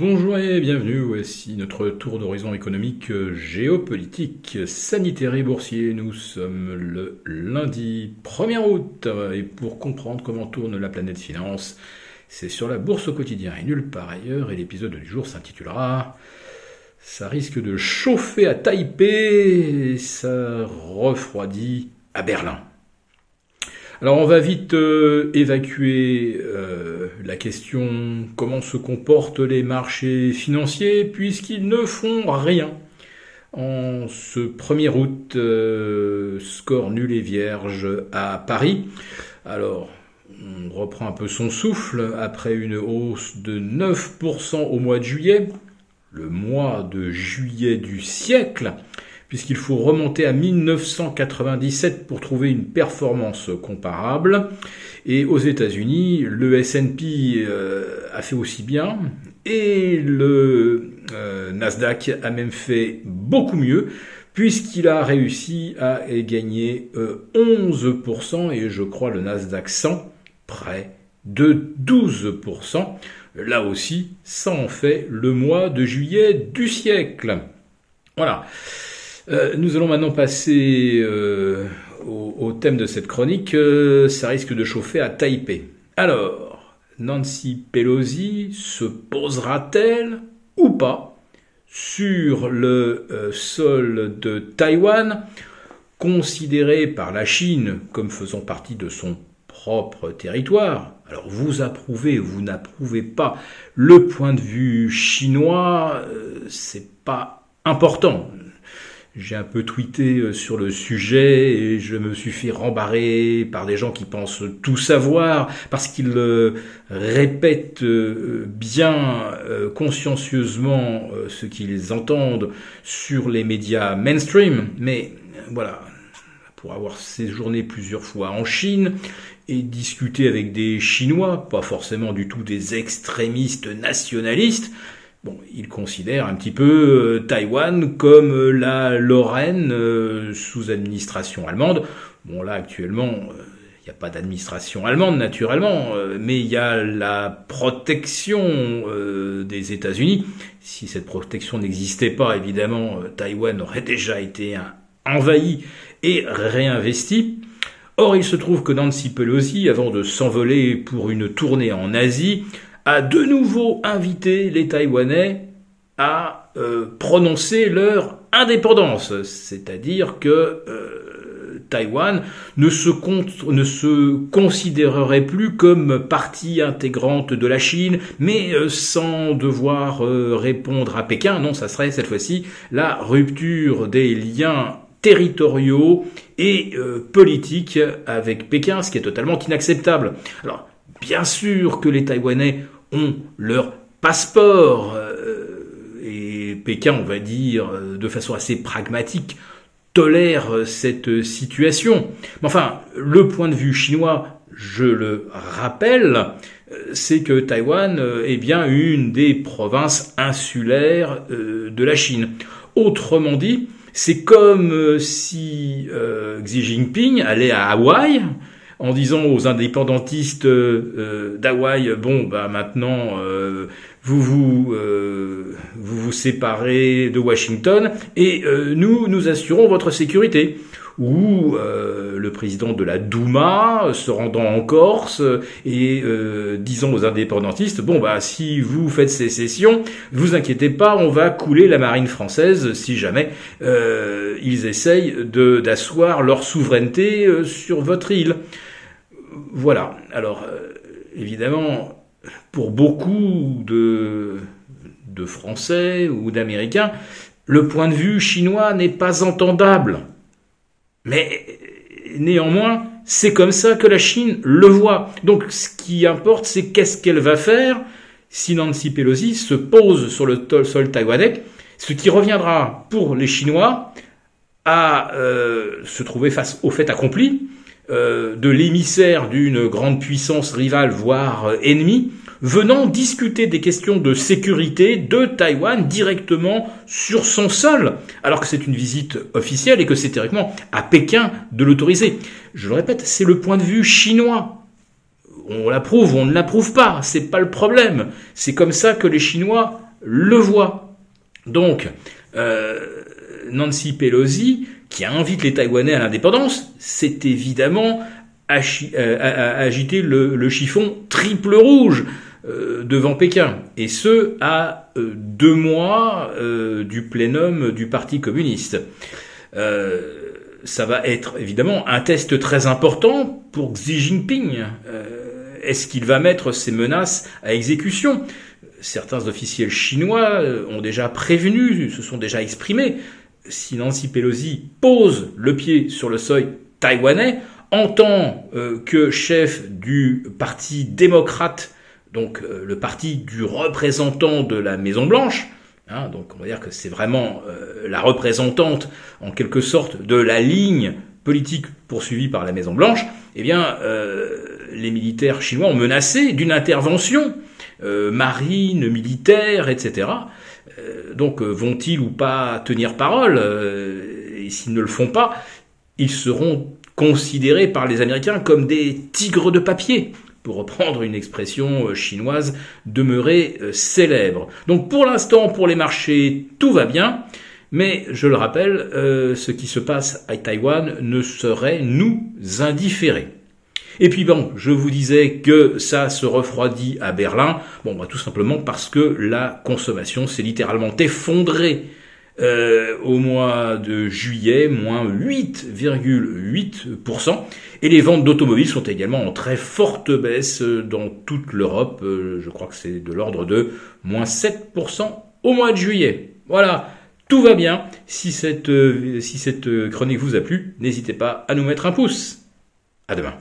Bonjour et bienvenue, voici notre tour d'horizon économique, géopolitique, sanitaire et boursier. Nous sommes le lundi 1er août et pour comprendre comment tourne la planète finance, c'est sur la bourse au quotidien et nulle part ailleurs et l'épisode du jour s'intitulera Ça risque de chauffer à Taipei et ça refroidit à Berlin. Alors on va vite euh, évacuer euh, la question comment se comportent les marchés financiers puisqu'ils ne font rien? En ce 1er août, euh, score nul et vierge à Paris. Alors, on reprend un peu son souffle après une hausse de 9% au mois de juillet, le mois de juillet du siècle puisqu'il faut remonter à 1997 pour trouver une performance comparable. Et aux États-Unis, le S&P euh, a fait aussi bien, et le euh, Nasdaq a même fait beaucoup mieux, puisqu'il a réussi à gagner 11%, euh, et je crois le Nasdaq 100 près de 12%. Là aussi, ça en fait le mois de juillet du siècle. Voilà. Euh, nous allons maintenant passer euh, au, thème de cette chronique. Euh, ça risque de chauffer à Taipei. Alors, Nancy Pelosi se posera-t-elle ou pas sur le sol de Taïwan, considéré par la Chine comme faisant partie de son propre territoire? Alors vous approuvez, vous n'approuvez pas le point de vue chinois, c'est pas important. J'ai un peu tweeté euh, sur le sujet et je me suis fait rembarrer par des gens qui pensent tout savoir parce qu'ils euh, répètent euh, bien consciencieusement ce qu'ils entendent sur les médias mainstream. Mais voilà, pour avoir séjourné plusieurs fois en Chine et discuté avec des Chinois, pas forcément du tout des extrémistes nationalistes, Bon, il considère un petit peu euh, Taïwan comme euh, la Lorraine euh, sous administration allemande. Bon, là, actuellement, il n'y a pas d'administration allemande, naturellement, mais il y a la protection des États-Unis. Si cette protection n'existait pas, évidemment, Taïwan aurait déjà été envahi et réinvesti. Or, il se trouve que Nancy Pelosi, avant de s'envoler pour une tournée en Asie, a de nouveau invité les Taïwanais à euh, prononcer leur indépendance, c'est-à-dire que euh, Taïwan ne se, considérerait plus comme partie intégrante de la Chine, mais euh, sans devoir répondre à Pékin. Non, ça serait cette fois-ci la rupture des liens territoriaux et politiques avec Pékin, ce qui est totalement inacceptable. Alors, bien sûr que les Taïwanais ont leur passeport. Euh, et Pékin, on va dire, euh, de façon assez pragmatique, tolère euh, cette situation. Mais enfin, le point de vue chinois, je le rappelle, c'est que Taïwan est bien une des provinces insulaires de la Chine. Autrement dit, c'est comme si Xi Jinping allait à Hawaï, en disant aux indépendantistes euh, euh, d'Hawaï, bon, bah maintenant, euh, vous vous, vous vous séparez de Washington et nous, nous assurons votre sécurité ou le président de la Douma se rendant en Corse et disant aux indépendantistes bon bah si vous faites sécession, vous inquiétez pas, on va couler la marine française si jamais ils essayent de d'asseoir leur souveraineté sur votre île. Voilà. Alors, euh, évidemment, pour beaucoup de, Français ou d'Américains, le point de vue chinois n'est pas entendable. Mais néanmoins, c'est comme ça que la Chine le voit. Donc ce qui importe, c'est qu'est-ce qu'elle va faire si Nancy Pelosi se pose sur le sol taïwanais, ce qui reviendra pour les Chinois à euh, se trouver face au fait accompli, euh, de l'émissaire d'une grande puissance rivale, voire euh, ennemie, venant discuter des questions de sécurité de Taïwan directement sur son sol, alors que c'est une visite officielle et que c'est théoriquement à Pékin de l'autoriser. Je le répète, c'est le point de vue chinois. On l'approuve, on ne l'approuve pas, c'est pas le problème. C'est comme ça que les Chinois le voit. Donc, Nancy Pelosi, qui invite les Taïwanais à l'indépendance, c'est évidemment agiter le, chiffon triple rouge devant Pékin, et ce à deux mois du plénum du Parti communiste. ça va être évidemment un test très important pour Xi Jinping. Est-ce qu'il va mettre ces menaces à exécution? Certains officiels chinois ont déjà prévenu, se sont déjà exprimés si Nancy Pelosi pose le pied sur le seuil taïwanais, en tant euh, que chef du parti démocrate, donc euh, le parti du représentant de la Maison Blanche, hein, donc on va dire que c'est vraiment euh, la représentante en quelque sorte de la ligne politique poursuivie par la Maison Blanche, eh bien les militaires chinois ont menacé d'une intervention marine, militaire, etc. Euh, donc euh, vont-ils ou pas tenir parole euh, Et s'ils ne le font pas, ils seront considérés par les Américains comme des tigres de papier, pour reprendre une expression chinoise demeurée célèbre. Donc pour l'instant, pour les marchés, tout va bien, mais je le rappelle, ce qui se passe à Taïwan ne serait nous indifférés. Et puis bon, je vous disais que ça se refroidit à Berlin, bon bah tout simplement parce que la consommation s'est littéralement effondrée euh, au mois de juillet, moins 8,8%. Et les ventes d'automobiles sont également en très forte baisse dans toute l'Europe. Euh, je crois que c'est de l'ordre de moins 7% au mois de juillet. Voilà, tout va bien. Si cette, euh, si cette chronique vous a plu, n'hésitez pas à nous mettre un pouce. À demain.